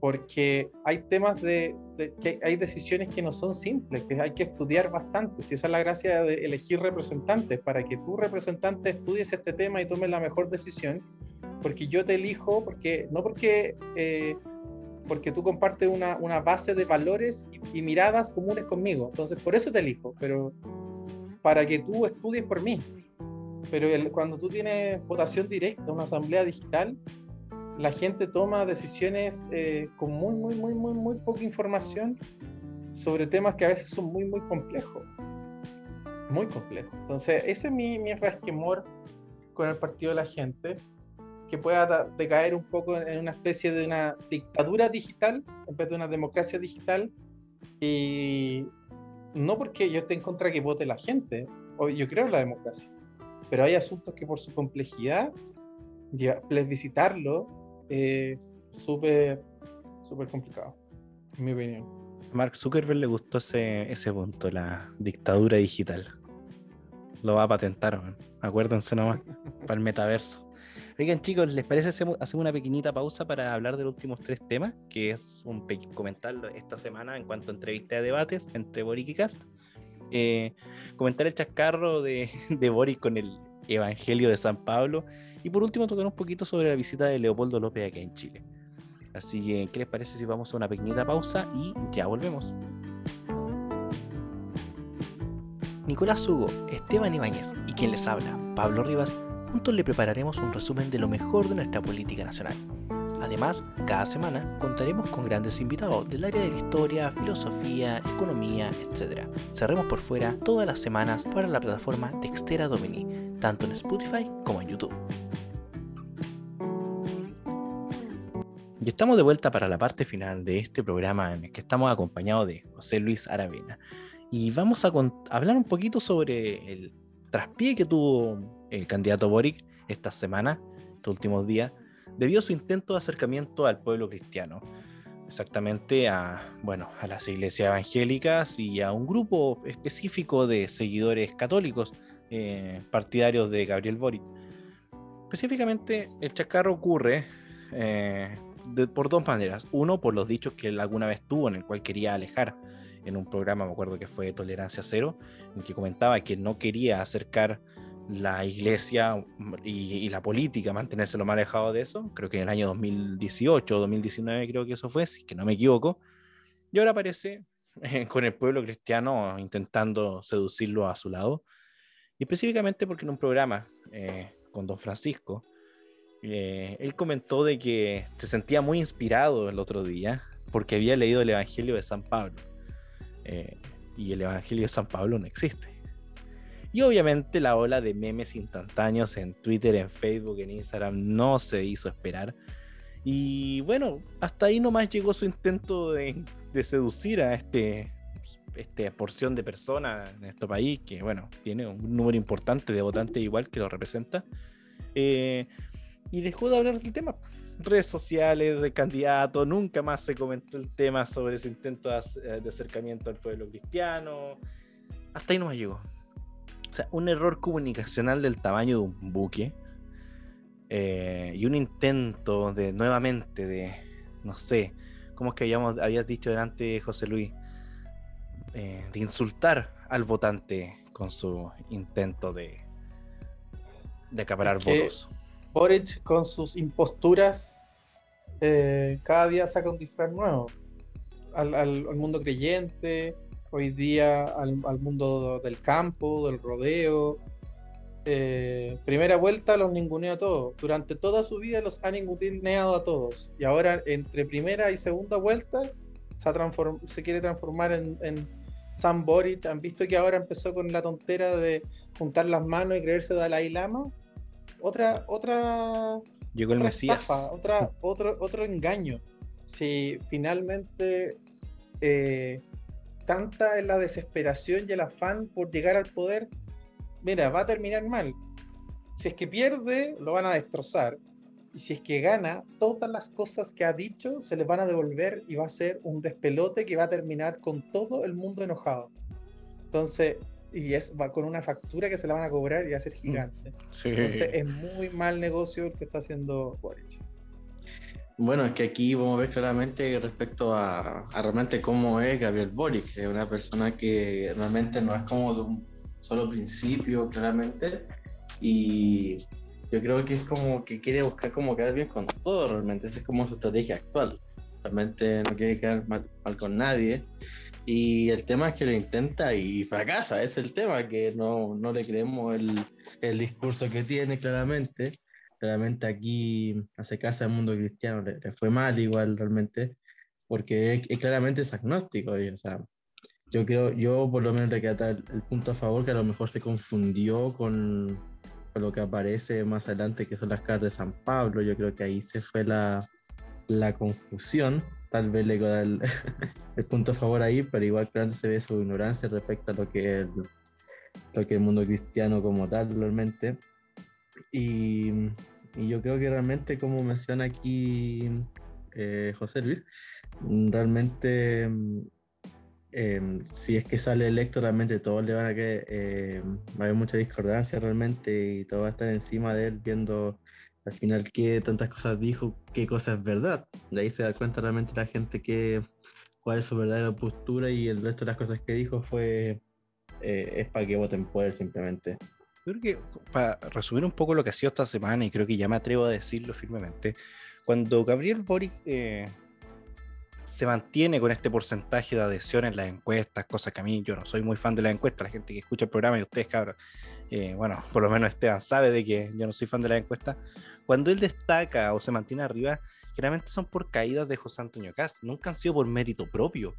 porque hay temas de, que hay decisiones que no son simples, que hay que estudiar bastante. Si esa es la gracia de elegir representantes, para que tu representante estudies este tema y tome la mejor decisión, porque yo te elijo, porque no porque, eh, porque tú compartes una, una, base de valores y, miradas comunes conmigo, entonces por eso te elijo, pero para que tú estudies por mí. Pero cuando tú tienes votación directa, una asamblea digital, la gente toma decisiones eh, con muy, muy, muy, muy, muy poca información sobre temas que a veces son muy, muy complejos. Muy complejos. Entonces, ese es mi, mi resquemor con el partido de la gente, que pueda decaer un poco en una especie de una dictadura digital en vez de una democracia digital. Y no porque yo esté en contra que vote la gente, yo creo en la democracia, pero hay asuntos que por su complejidad, plebiscitarlo eh, súper, súper complicado, en mi opinión. Mark Zuckerberg le gustó ese, ese punto, la dictadura digital. Lo va a patentar, acuérdense nomás, para el metaverso. Oigan, chicos, ¿les parece hacemos una pequeñita pausa para hablar de los últimos tres temas? Que es un comentar esta semana en cuanto a entrevista de debates entre Boric y Cast. Eh, comentar el chascarro de, de Boric con el Evangelio de San Pablo. Y por último, tocar un poquito sobre la visita de Leopoldo López aquí en Chile. Así que, ¿qué les parece si vamos a una pequeñita pausa y ya volvemos? Nicolás Hugo, Esteban Ibáñez y quien les habla, Pablo Rivas, juntos le prepararemos un resumen de lo mejor de nuestra política nacional. Además, cada semana contaremos con grandes invitados del área de la historia, filosofía, economía, etc. Cerremos por fuera todas las semanas para la plataforma Textera Domini, tanto en Spotify como en YouTube. Y estamos de vuelta para la parte final de este programa en el que estamos acompañados de José Luis Aravena. Y vamos a hablar un poquito sobre el traspié que tuvo el candidato Boric esta semana, estos últimos días, debido a su intento de acercamiento al pueblo cristiano. Exactamente a, bueno, a las iglesias evangélicas y a un grupo específico de seguidores católicos eh, partidarios de Gabriel Boric. Específicamente, el chacarro ocurre eh, por dos maneras. Uno, por los dichos que él alguna vez tuvo, en el cual quería alejar en un programa, me acuerdo que fue Tolerancia Cero, en que comentaba que no quería acercar la iglesia y, la política, mantenerse lo más alejado de eso. Creo que en el año 2018 o 2019 creo que eso fue, si que no me equivoco. Y ahora aparece con el pueblo cristiano intentando seducirlo a su lado. Y específicamente porque en un programa eh, con don Francisco, eh, él comentó de que se sentía muy inspirado el otro día porque había leído el Evangelio de San Pablo. Eh, y el Evangelio de San Pablo no existe. Y obviamente la ola de memes instantáneos en Twitter, en Facebook, en Instagram no se hizo esperar. Y bueno, hasta ahí nomás llegó su intento de, seducir a este, esta porción de personas en este país, que bueno, tiene un número importante de votantes igual que lo representa. Eh, y dejó de hablar del tema. Redes sociales de candidato, nunca más se comentó el tema sobre su intento de, acercamiento al pueblo cristiano. Hasta ahí no me llegó. O sea, un error comunicacional del tamaño de un buque eh, y un intento de nuevamente de, no sé, ¿cómo es que habíamos, habías dicho delante, José Luis? Eh, de insultar al votante con su intento de, de acaparar votos. Boric con sus imposturas eh, cada día saca un disfraz nuevo al, mundo creyente, hoy día al, mundo del campo, del rodeo. Eh, primera vuelta los ninguneó a todos. Durante toda su vida los ha ninguneado a todos. Y ahora entre primera y segunda vuelta se, se quiere transformar en, en Sam Boric. ¿Han visto que ahora empezó con la tontera de juntar las manos y creerse Dalai Lama? otra, otra, Llegó el otra, otro, otro engaño. Si finalmente eh, tanta es la desesperación y el afán por llegar al poder, mira, va a terminar mal. Si es que pierde, lo van a destrozar. Y si es que gana, todas las cosas que ha dicho se le van a devolver y va a ser un despelote que va a terminar con todo el mundo enojado. Entonces, y es va con una factura que se la van a cobrar y va a ser mm. gigante. Entonces es muy mal negocio el que está haciendo Boric. Bueno, es que aquí vamos a ver claramente respecto a, realmente cómo es Gabriel Boric, es una persona que realmente no es como de un solo principio, claramente, y yo creo que es como que quiere buscar como quedar bien con todo, realmente, esa es como su estrategia actual, realmente no quiere quedar mal con nadie, y el tema es que lo intenta y fracasa, es el tema, que no, no le creemos el, el, discurso que tiene claramente. Claramente aquí hace casa al mundo cristiano, le, fue mal igual realmente, porque es, claramente es agnóstico. o sea, yo creo, yo por lo menos le queda el, el, punto a favor que a lo mejor se confundió con, con, lo que aparece más adelante, que son las cartas de San Pablo. Yo creo que ahí se fue la, la confusión tal vez le da el, punto a favor ahí, pero igual claramente se ve su ignorancia respecto a lo que es el, lo que el mundo cristiano como tal realmente. Y, y yo creo que realmente, como menciona aquí eh, José Luis, realmente em, si es que sale electo, realmente todos le van a que em, va a haber mucha discordancia realmente y todo va a estar encima de él viendo al final qué tantas cosas dijo, qué cosas es verdad. De ahí se da cuenta realmente la gente que cuál es su verdadera postura y el resto de las cosas que dijo fue eh, es para que voten por él simplemente. Creo que para resumir un poco lo que ha sido esta semana, y creo que ya me atrevo a decirlo firmemente, cuando Gabriel Boric eh, se mantiene con este porcentaje de adhesión en las encuestas, cosas que a mí yo no soy muy fan de las encuestas, la gente que escucha el programa y ustedes, cabros, eh, bueno, por lo menos Esteban sabe de que yo no soy fan de las encuestas, cuando él destaca o se mantiene arriba, generalmente son por caídas de José Antonio Cast, nunca han sido por mérito propio.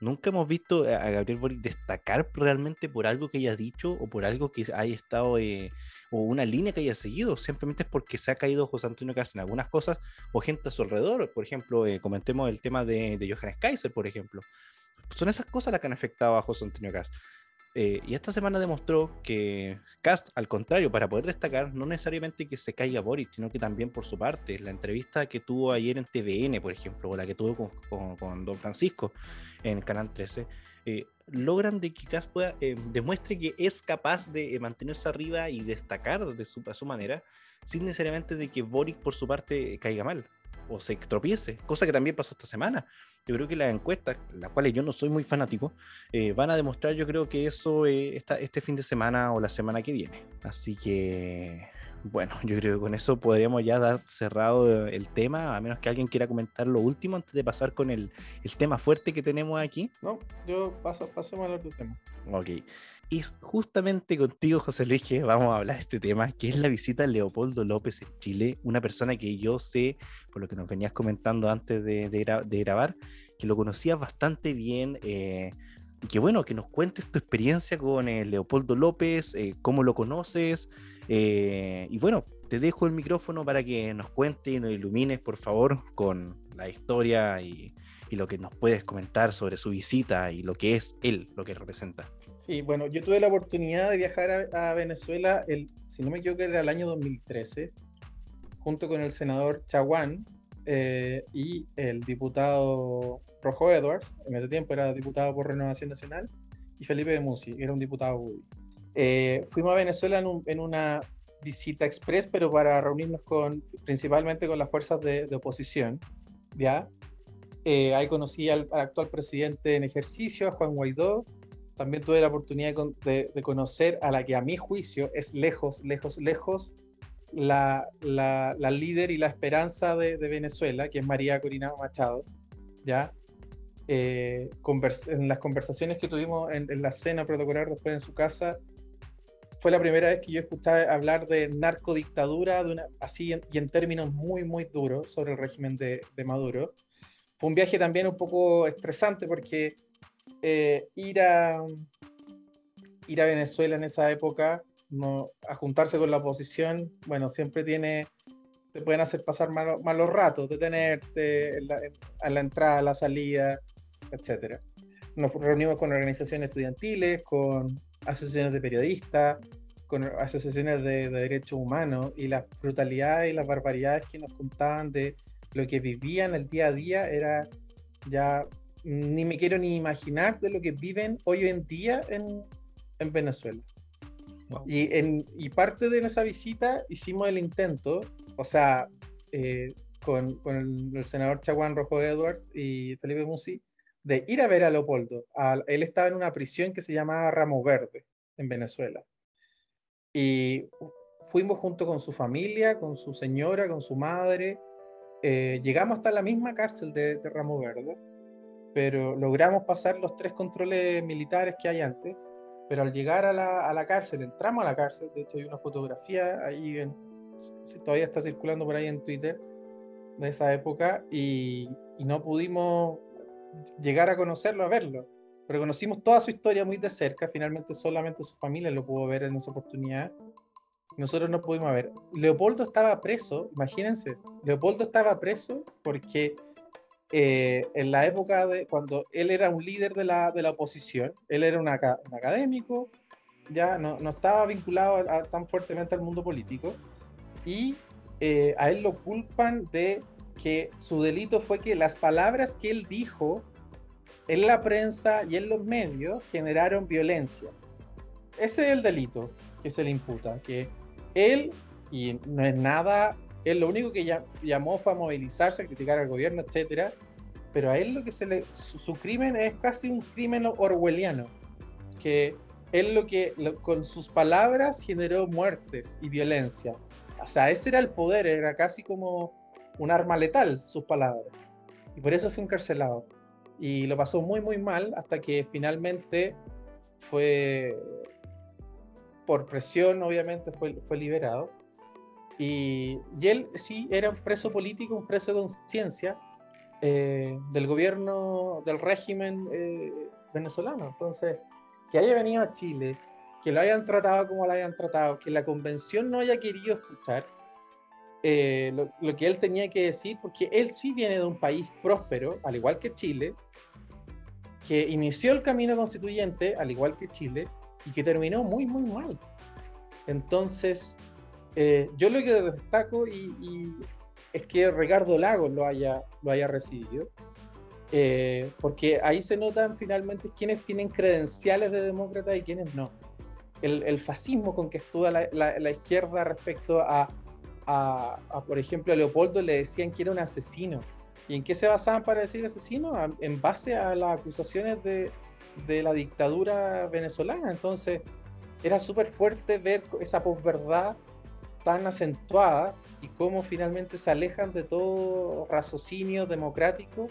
Nunca hemos visto a Gabriel Boric destacar realmente por algo que haya dicho o por algo que haya estado eh, o una línea que haya seguido. Simplemente es porque se ha caído José Antonio Cast en algunas cosas o gente a su alrededor. Por ejemplo, eh, comentemos el tema de, de Johannes Kaiser, por ejemplo. Son esas cosas las que han afectado a José Antonio Cast. Eh, y esta semana demostró que Cast, al contrario, para poder destacar, no necesariamente que se caiga Boris, sino que también por su parte, la entrevista que tuvo ayer en TVN, por ejemplo, o la que tuvo con, Don Francisco en Canal 13, eh, logran de que Cast pueda, eh, demuestre que es capaz de mantenerse arriba y destacar de su, a su manera, sin necesariamente de que Boris por su parte caiga mal o se tropiece, cosa que también pasó esta semana. Yo creo que las encuestas, las cuales yo no soy muy fanático, eh, van a demostrar yo creo que eso eh, este fin de semana o la semana que viene. Así que, bueno, yo creo que con eso podríamos ya dar cerrado el tema, a menos que alguien quiera comentar lo último antes de pasar con el, el tema fuerte que tenemos aquí. No, yo paso, pasemos al otro tema. Ok. Y justamente contigo, José Luis, que vamos a hablar de este tema, que es la visita de Leopoldo López en Chile, una persona que yo sé, por lo que nos venías comentando antes de, de, grabar, que lo conocías bastante bien, eh, y que bueno, que nos cuentes tu experiencia con eh, Leopoldo López, eh, cómo lo conoces, y bueno, te dejo el micrófono para que nos cuentes y nos ilumines, por favor, con la historia y, y lo que nos puedes comentar sobre su visita y lo que es él, lo que representa. Sí, bueno, yo tuve la oportunidad de viajar a, Venezuela, el, si no me equivoco, era el año 2013, junto con el senador Chaguán eh, y el diputado Rojo Edwards, en ese tiempo era diputado por Renovación Nacional, y Felipe de Musi, era un diputado eh, fuimos a Venezuela en, una visita express, pero para reunirnos con, principalmente con las fuerzas de, oposición, ¿ya? Eh, ahí conocí al, actual presidente en ejercicio, a Juan Guaidó, también tuve la oportunidad de, conocer a la que a mi juicio es lejos, lejos, lejos la, líder y la esperanza de, Venezuela, que es María Corina Machado, ¿ya? Eh, en las conversaciones que tuvimos en, la cena protocolar después en su casa, fue la primera vez que yo escuchaba hablar de narcodictadura, de una, así y en términos muy, muy duros sobre el régimen de, de Maduro. Fue un viaje también un poco estresante porque eh, ir, a, ir a Venezuela en esa época, no, a juntarse con la oposición, bueno, siempre tiene, te pueden hacer pasar malos, malos ratos, detenerte a la entrada, a la salida, etc. Nos reunimos con organizaciones estudiantiles, con asociaciones de periodistas, con asociaciones de, de derechos humanos y las brutalidades y las barbaridades que nos contaban de lo que vivían el día a día era ya ni me quiero ni imaginar de lo que viven hoy en día en, en Venezuela. Y, en, y parte de esa visita hicimos el intento, o sea, eh, con, con el, senador Chaguán Rojo Edwards y Felipe Musi, de ir a ver a Leopoldo. él estaba en una prisión que se llamaba Ramo Verde, en Venezuela. Y fuimos junto con su familia, con su señora, con su madre. Eh, llegamos hasta la misma cárcel de, de Ramo Verde pero logramos pasar los tres controles militares que hay antes, pero al llegar a la, a la cárcel, entramos a la cárcel, de hecho hay una fotografía ahí, en, todavía está circulando por ahí en Twitter, de esa época, y, y no pudimos llegar a conocerlo, a verlo, pero conocimos toda su historia muy de cerca, finalmente solamente su familia lo pudo ver en esa oportunidad, nosotros no pudimos ver. Leopoldo estaba preso, imagínense, Leopoldo estaba preso porque eh, en la época de cuando él era un líder de la, de la oposición, él era un, académico, ya no, no estaba vinculado tan fuertemente al mundo político, y eh, a él lo culpan de que su delito fue que las palabras que él dijo en la prensa y en los medios generaron violencia. Ese es el delito que se le imputa, que él, y no es nada Él lo único que llamó fue a movilizarse, a criticar al gobierno, etcétera. Pero a él lo que se le. Su, crimen es casi un crimen orwelliano. Que él lo que con sus palabras generó muertes y violencia. O sea, ese era el poder, era casi como un arma letal, sus palabras. Y por eso fue encarcelado. Y lo pasó muy, muy mal hasta que finalmente fue, por presión, obviamente, fue, fue liberado. Y, y, él sí era un preso político, un preso de conciencia eh, del gobierno, del régimen eh, venezolano. Entonces, que haya venido a Chile, que lo hayan tratado como lo hayan tratado, que la convención no haya querido escuchar eh, lo, lo, que él tenía que decir, porque él sí viene de un país próspero, al igual que Chile, que inició el camino constituyente, al igual que Chile, y que terminó muy, muy mal. Entonces, eh, yo lo que destaco y, es que Ricardo Lagos lo haya, lo haya recibido, eh, porque ahí se notan finalmente quiénes tienen credenciales de demócrata y quiénes no. El, fascismo con que estudia la, izquierda respecto a, a, por ejemplo, a Leopoldo le decían que era un asesino. ¿Y en qué se basaban para decir asesino? En base a las acusaciones de, de la dictadura venezolana. Entonces, era súper fuerte ver esa posverdad tan acentuada y cómo finalmente se alejan de todo raciocinio democrático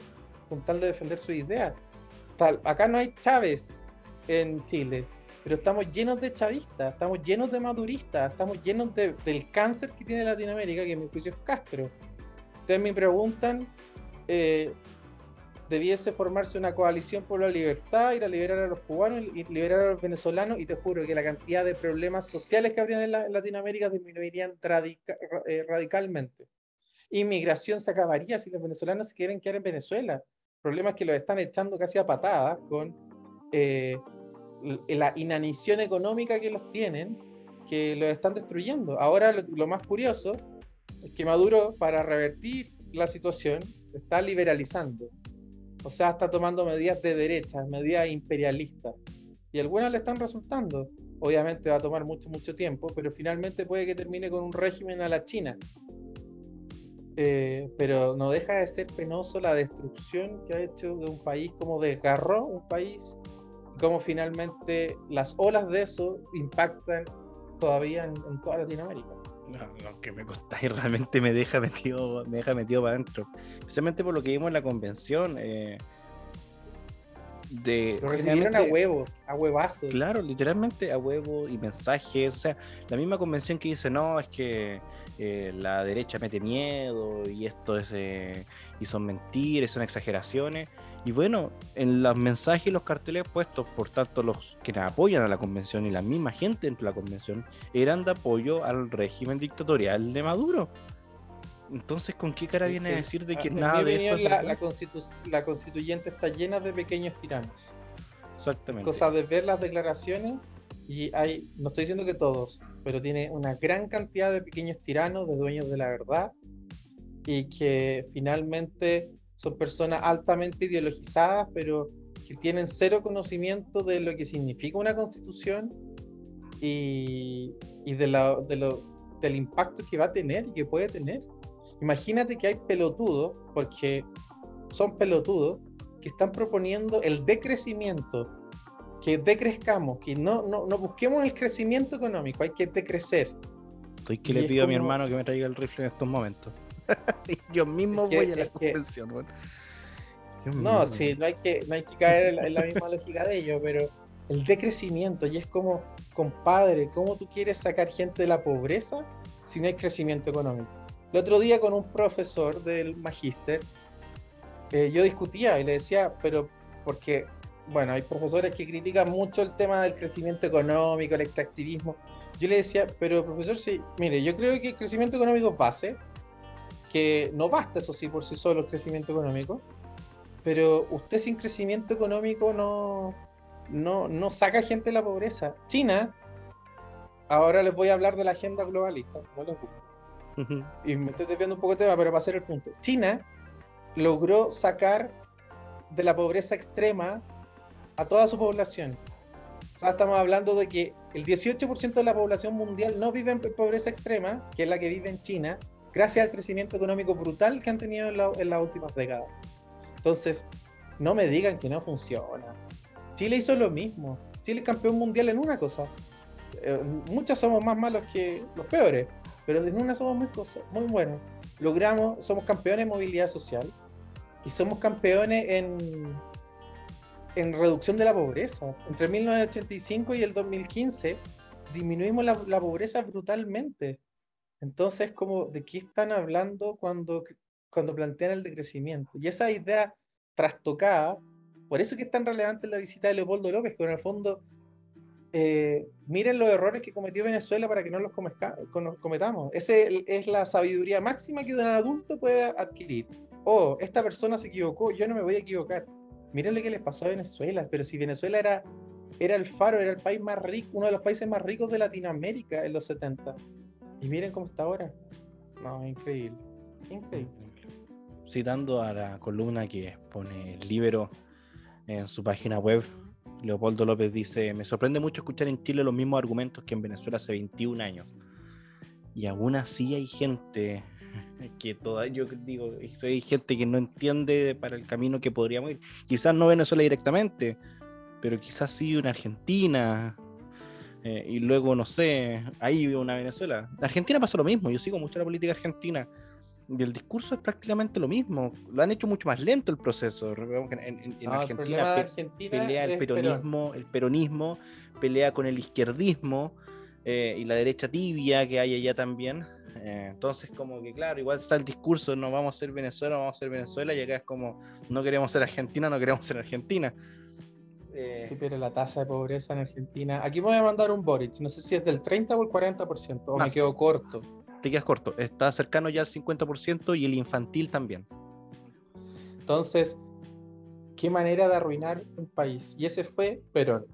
con tal de defender su idea. Tal, acá no hay Chávez en Chile, pero estamos llenos de chavistas, estamos llenos de maduristas, estamos llenos de, del cáncer que tiene Latinoamérica, que en mi juicio es Castro. Ustedes me preguntan, eh, debiese formarse una coalición por la libertad, ir a liberar a los cubanos y liberar a los venezolanos, y te juro que la cantidad de problemas sociales que habrían en, Latinoamérica disminuirían eh, radicalmente. Inmigración se acabaría si los venezolanos se quieren quedar en Venezuela. Problemas que los están echando casi a patadas con eh, la inanición económica que los tienen, que los están destruyendo. Ahora lo más curioso es que Maduro, para revertir la situación, está liberalizando o sea, está tomando medidas de derecha, medidas imperialistas. Y algunas le están resultando. Obviamente va a tomar mucho, mucho tiempo, pero finalmente puede que termine con un régimen a la China. Eh, pero no deja de ser penoso la destrucción que ha hecho de un país, como desgarró un país, como finalmente las olas de eso impactan todavía en, toda Latinoamérica. No, que me costáis realmente me deja metido, me deja metido para adentro. Especialmente por lo que vimos en la convención. Eh, de lo recibieron a huevos, a huevazos. Claro, literalmente a huevos y mensajes. O sea, la misma convención que dice, no, es que eh, la derecha mete miedo y esto es, eh, y son mentiras, son exageraciones. Y bueno, en los mensajes y los carteles puestos por tanto los que apoyan a la convención y la misma gente dentro de la convención eran de apoyo al régimen dictatorial de Maduro. Entonces, ¿con qué cara viene a decir de que nada de eso? La, la, constituyente está llena de pequeños tiranos. Exactamente. Cosa de ver las declaraciones y hay, no estoy diciendo que todos, pero tiene una gran cantidad de pequeños tiranos, de dueños de la verdad y que finalmente son personas altamente ideologizadas, pero que tienen cero conocimiento de lo que significa una constitución y, y de, la, de lo, del impacto que va a tener y que puede tener. Imagínate que hay pelotudos, porque son pelotudos, que están proponiendo el decrecimiento, que decrezcamos, que no, no, no busquemos el crecimiento económico, hay que decrecer. Estoy que le pido a mi hermano que me traiga el rifle en estos momentos. Yo mismo voy a la convención, No, sí, no hay que, no hay que caer en la, misma lógica de ellos, pero el decrecimiento, y es como, compadre, ¿cómo tú quieres sacar gente de la pobreza si no hay crecimiento económico? El otro día con un profesor del magíster, eh, yo discutía y le decía, pero porque, bueno, hay profesores que critican mucho el tema del crecimiento económico, el extractivismo. Yo le decía, pero profesor, sí, mire, yo creo que el crecimiento económico es base, que no basta, eso sí, por sí solo el crecimiento económico, pero usted sin crecimiento económico no, no, no saca gente de la pobreza. China, ahora les voy a hablar de la agenda globalista, no les gusta. Y me estoy desviando un poco el tema, pero para hacer el punto. China logró sacar de la pobreza extrema a toda su población. O sea, estamos hablando de que el 18% de la población mundial no vive en pobreza extrema, que es la que vive en China, gracias al crecimiento económico brutal que han tenido en, en las últimas décadas. Entonces, no me digan que no funciona. Chile hizo lo mismo. Chile es campeón mundial en una cosa. Eh, muchos somos más malos que los peores, pero en una somos muy, cosas, muy buenos. Logramos, somos campeones en movilidad social y somos campeones en, en reducción de la pobreza. Entre 1985 y el 2015 disminuimos la, la pobreza brutalmente. Entonces, como, ¿de qué están hablando cuando, cuando plantean el decrecimiento? Y esa idea trastocada, por eso es que es tan relevante la visita de Leopoldo López, que en el fondo eh, miren los errores que cometió Venezuela para que no los cometamos. Esa es la sabiduría máxima que un adulto puede adquirir. Oh, esta persona se equivocó, yo no me voy a equivocar. Miren lo que les pasó a Venezuela, pero si Venezuela era, era el faro, era el país más rico, uno de los países más ricos de Latinoamérica en los 70. Y miren cómo está ahora. No, increíble. Increíble. Citando a la columna que pone el Libero en su página web, Leopoldo López dice, me sorprende mucho escuchar en Chile los mismos argumentos que en Venezuela hace 21 años. Y aún así hay gente que toda, yo digo, hay gente que no entiende para el camino que podríamos ir. Quizás no Venezuela directamente, pero quizás sí una Argentina. Eh, y luego, no sé, ahí una Venezuela. Argentina pasa lo mismo, yo sigo mucho la política argentina y el discurso es prácticamente lo mismo. Lo han hecho mucho más lento el proceso. En, Argentina, pelea el peronismo, el peronismo, pelea con el izquierdismo eh, y la derecha tibia que hay allá también. Eh, entonces, como que claro, igual está el discurso, no vamos a ser Venezuela, vamos a ser Venezuela, y acá es como, no queremos ser Argentina, no queremos ser Argentina. Eh, sí, pero la tasa de pobreza en Argentina. Aquí me voy a mandar un Boric, no sé si es del 30 o el 40%, o me quedo corto te quedas corto. Está cercano ya al 50% y el infantil también. Entonces, qué manera de arruinar un país. Y ese fue Perón.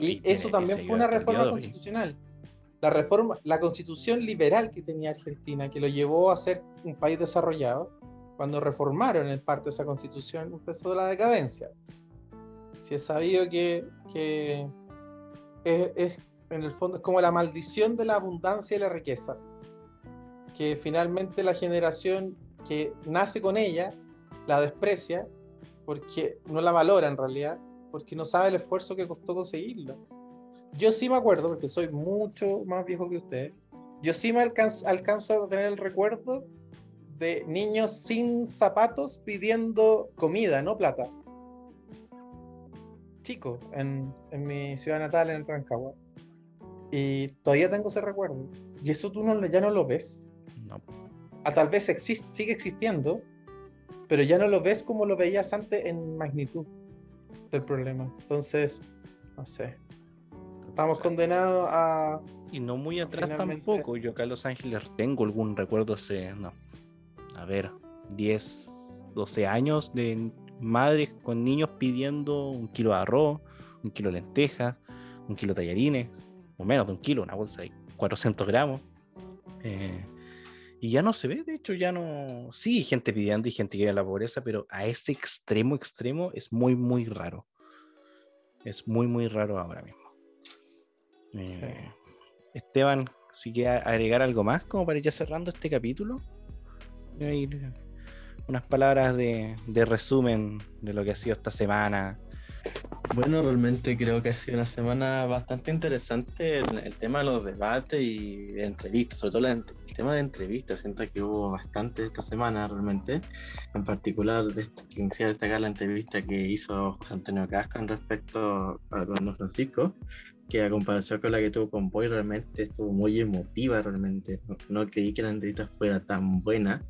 y, eso también fue una reforma constitucional. La reforma, la constitución liberal que tenía Argentina, que lo llevó a ser un país desarrollado, cuando reformaron en parte esa constitución, empezó la decadencia. Si es sabido que, es, en el fondo es como la maldición de la abundancia y la riqueza, que finalmente la generación que nace con ella la desprecia porque no la valora en realidad, porque no sabe el esfuerzo que costó conseguirlo. Yo sí me acuerdo, porque soy mucho más viejo que usted, yo sí me alcanzo, a tener el recuerdo de niños sin zapatos pidiendo comida, no plata. Chico, en, en mi ciudad natal, en Rancagua. Y todavía tengo ese recuerdo. Y eso tú no, ya no lo ves. No. A ah, tal vez existe, sigue existiendo, pero ya no lo ves como lo veías antes en magnitud del problema. Entonces, no sé. Estamos condenados a. Y no muy atrás tampoco. Yo acá en Los Ángeles tengo algún recuerdo hace, no, a ver, 10, 12 años de madres con niños pidiendo un kilo de arroz, un kilo de lentejas, un kilo de tallarines, o menos de un kilo, una bolsa de 400 gramos. Eh, y ya no se ve, de hecho, ya no. Sí, gente pidiendo y gente que vive en la pobreza, pero a ese extremo, extremo es muy, muy raro. Es muy, muy raro ahora mismo. Eh, Esteban, si quiere agregar algo más como para ir ya cerrando este capítulo, unas palabras de, de resumen de lo que ha sido esta semana, bueno, realmente creo que ha sido una semana bastante interesante el, el tema de los debates y de entrevistas, sobre todo el tema de entrevistas. Siento que hubo bastante esta semana realmente. En particular, quisiera destacar la entrevista que hizo José Antonio Casca en respecto a Don Francisco, que a comparación con la que tuvo con Boy, realmente estuvo muy emotiva. Realmente no, no creí que la entrevista fuera tan buena.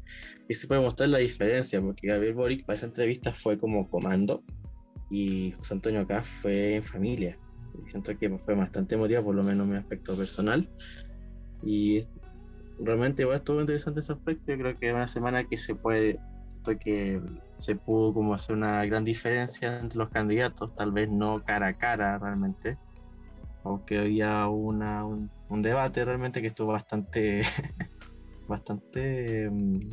Y se puede mostrar la diferencia, porque Gabriel Boric para esa entrevista fue como comando y José Antonio acá fue en familia. Siento que fue bastante emotiva, por lo menos en mi aspecto personal. Y realmente igual estuvo interesante ese aspecto. Yo creo que es una semana que se puede, esto que se pudo como hacer una gran diferencia entre los candidatos, tal vez no cara a cara realmente, o que había una, un, debate realmente que estuvo bastante, bastante, mm,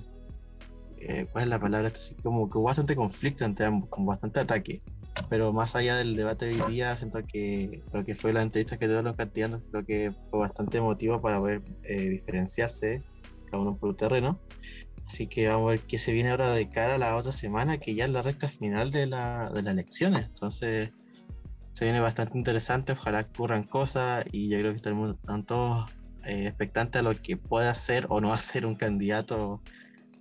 eh, ¿cuál es la palabra? Así como que hubo bastante conflicto entre ambos, con bastante ataque pero más allá del debate de hoy día, siento que lo que fue la entrevista que tuvieron los candidatos, creo que fue bastante emotivo para poder eh, diferenciarse cada uno por un terreno. Así que vamos a ver qué se viene ahora de cara a la otra semana, que ya es la recta final de, la, de las elecciones. Entonces, se viene bastante interesante. Ojalá ocurran cosas y yo creo que estamos todos eh, expectantes a lo que pueda hacer o no hacer un candidato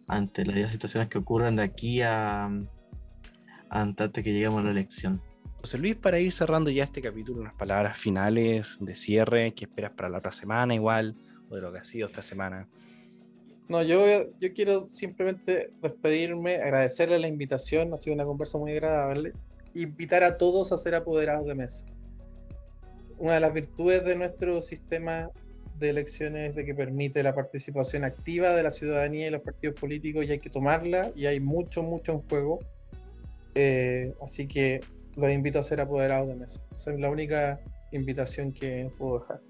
ante las situaciones que ocurran de aquí a, antes de que lleguemos a la elección. José Luis, para ir cerrando ya este capítulo, unas palabras finales de cierre, ¿qué esperas para la otra semana igual? O de lo que ha sido esta semana. No, yo, yo quiero simplemente despedirme, agradecerle la invitación, ha sido una conversa muy agradable. Invitar a todos a ser apoderados de mesa. Una de las virtudes de nuestro sistema de elecciones de que permite la participación activa de la ciudadanía y los partidos políticos y hay que tomarla y hay mucho, mucho en juego. Eh, así que los invito a ser apoderados de mesa. Esa es la única invitación que puedo dejar.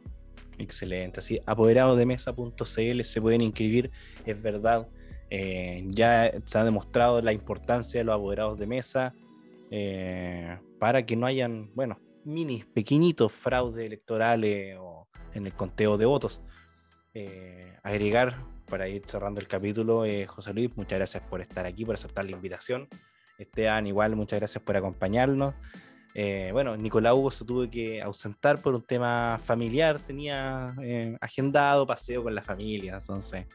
Excelente, así apoderadosdemesa.cl se pueden inscribir, es verdad. Eh, ya se ha demostrado la importancia de los apoderados de mesa eh, para que no hayan, bueno, mini, pequeñitos fraudes electorales o en el conteo de votos. Eh, agregar para ir cerrando el capítulo, José Luis, muchas gracias por estar aquí, por aceptar la invitación. Esteban, igual, muchas gracias por acompañarnos. Eh, bueno, Nicolás Hugo se tuvo que ausentar por un tema familiar, tenía eh, agendado paseo con la familia, entonces,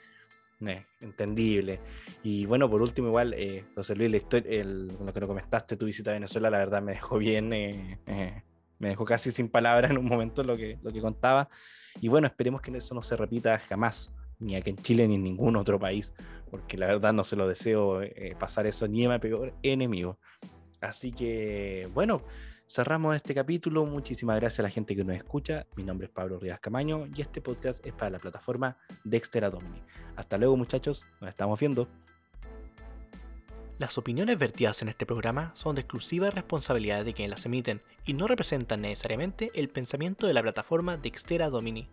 eh, entendible. Y bueno, por último, igual, José Luis, lo que nos comentaste, tu visita a Venezuela, la verdad me dejó bien, me dejó casi sin palabras en un momento lo que, lo que contaba. Y bueno, esperemos que eso no se repita jamás, ni aquí en Chile ni en ningún otro país, porque la verdad no se lo deseo pasar eso ni a mi peor enemigo. Así que, bueno, cerramos este capítulo. Muchísimas gracias a la gente que nos escucha. Mi nombre es Pablo Rivas Camaño y este podcast es para la plataforma Dexter Adomini. Hasta luego, muchachos. Nos estamos viendo. Las opiniones vertidas en este programa son de exclusiva responsabilidad de quienes las emiten y no representan necesariamente el pensamiento de la plataforma Dextera Domini.